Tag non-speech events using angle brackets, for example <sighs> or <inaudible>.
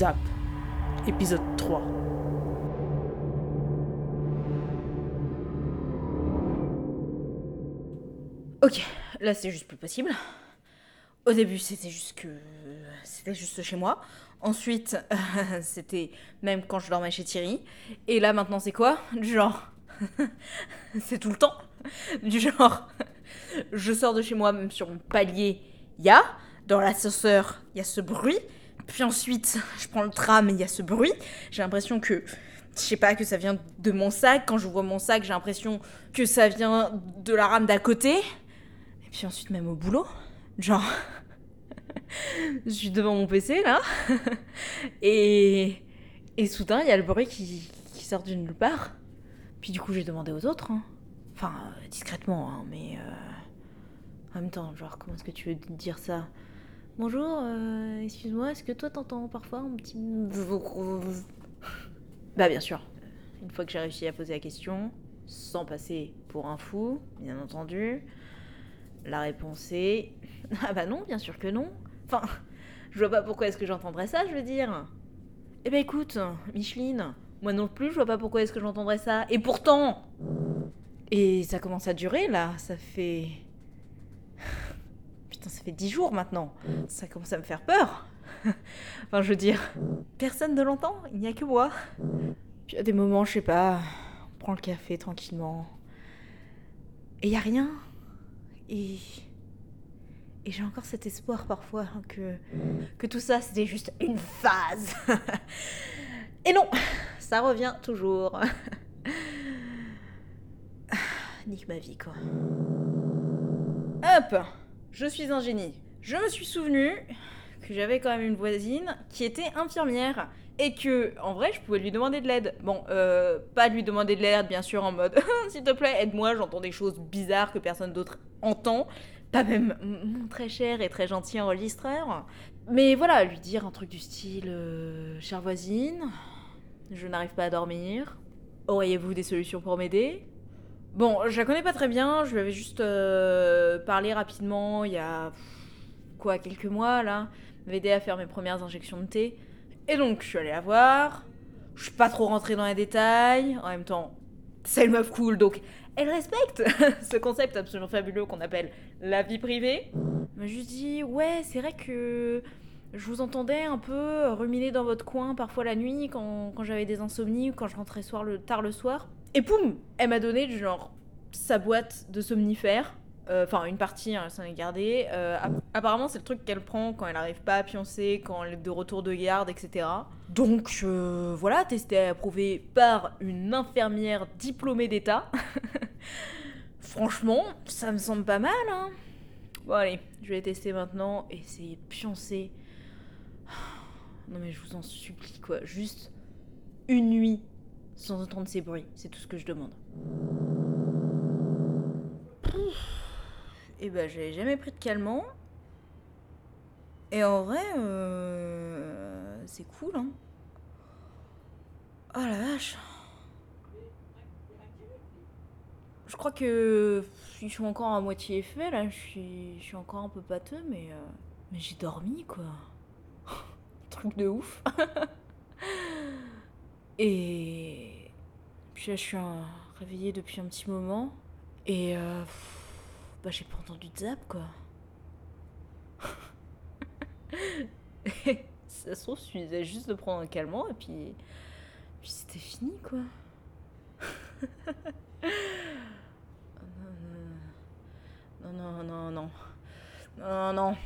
Zap, épisode 3. Ok, là c'est juste plus possible. Au début c'était juste que... C'était juste chez moi. Ensuite, <laughs> c'était même quand je dormais chez Thierry. Et là maintenant c'est quoi? Du genre... <laughs> c'est tout le temps. Du genre... <laughs> Je sors de chez moi, même sur mon palier, il y a. Dans l'ascenseur, il y a ce bruit. Puis ensuite, je prends le tram et il y a ce bruit. J'ai l'impression que, je sais pas, que ça vient de mon sac. Quand j'ouvre mon sac, j'ai l'impression que ça vient de la rame d'à côté. Et puis ensuite, même au boulot. Genre, <laughs> je suis devant mon PC là. <laughs> et, et soudain, il y a le bruit qui, qui sort d'une nulle part. Puis du coup, j'ai demandé aux autres. hein. Enfin, euh, discrètement, hein, mais. euh, En même temps, genre, comment est-ce que tu veux dire ça? Bonjour, euh, excuse-moi, est-ce que toi t'entends parfois un petit. <laughs> Bah, bien sûr. Une fois que j'ai réussi à poser la question, sans passer pour un fou, bien entendu, la réponse est. <laughs> Ah bah non, bien sûr que non. Enfin, je vois pas pourquoi est-ce que j'entendrais ça, je veux dire. Eh ben écoute, Micheline, moi non plus, je vois pas pourquoi est-ce que j'entendrais ça. Et pourtant Et ça commence à durer là, ça fait. Putain, ça fait dix jours maintenant. Ça commence à me faire peur. <laughs> enfin, je veux dire, personne ne l'entend, il n'y a que moi. Puis à des moments, je sais pas, on prend le café tranquillement. Et il y a rien. Et. Et j'ai encore cet espoir parfois que, que tout ça c'était juste une phase. <laughs> Et non, ça revient toujours. <laughs> Nique ma vie quoi. Hop, je suis un génie. Je me suis souvenu que j'avais quand même une voisine qui était infirmière et que en vrai je pouvais lui demander de l'aide. Bon, euh, pas lui demander de l'aide bien sûr en mode <laughs> s'il te plaît aide-moi, j'entends des choses bizarres que personne d'autre entend. Pas même mon très cher et très gentil enregistreur. Mais voilà, lui dire un truc du style euh, chère voisine, je n'arrive pas à dormir. Auriez-vous des solutions pour m'aider? Bon, je la connais pas très bien, je lui avais juste euh, parlé rapidement il y a quoi quelques mois là, aidé à faire mes premières injections de thé. Et donc je suis allée la voir. Je suis pas trop rentrée dans les détails. En même temps, c'est une meuf cool donc elle respecte <laughs> ce concept absolument fabuleux qu'on appelle la vie privée. Elle m'a juste dit ouais, c'est vrai que je vous entendais un peu ruminer dans votre coin parfois la nuit quand, j'avais des insomnies ou quand je rentrais le, tard le soir. Et poum, elle m'a donné du genre sa boîte de somnifères. Euh, Enfin, une partie, hein, elle s'en est gardée. Euh, app- apparemment, c'est le truc qu'elle prend quand elle arrive pas à pioncer, quand elle est de retour de garde, etc. Donc, euh, voilà, testé et approuvé par une infirmière diplômée d'État. <laughs> Franchement, ça me semble pas mal, hein. Bon, allez, je vais tester maintenant, essayer de pioncer. <sighs> Non, mais je vous en supplie, quoi. Juste une nuit sans entendre ces bruits. C'est tout ce que je demande. Et bah, j'avais jamais pris de calmant. Et en vrai, euh, c'est cool, hein. Oh la vache. Je crois que je suis encore à moitié effet, là. Je suis, je suis encore un peu pâteux, mais, euh, mais j'ai dormi, quoi. <laughs> Truc de ouf. <laughs> Et puis là, je suis réveillée depuis un petit moment. Et euh, bah, j'ai pas entendu de zap, quoi. <laughs> Ça se trouve, suffisait juste de prendre un calmant et puis. Puis c'était fini, quoi. <laughs> non, non, non, non. Non, non.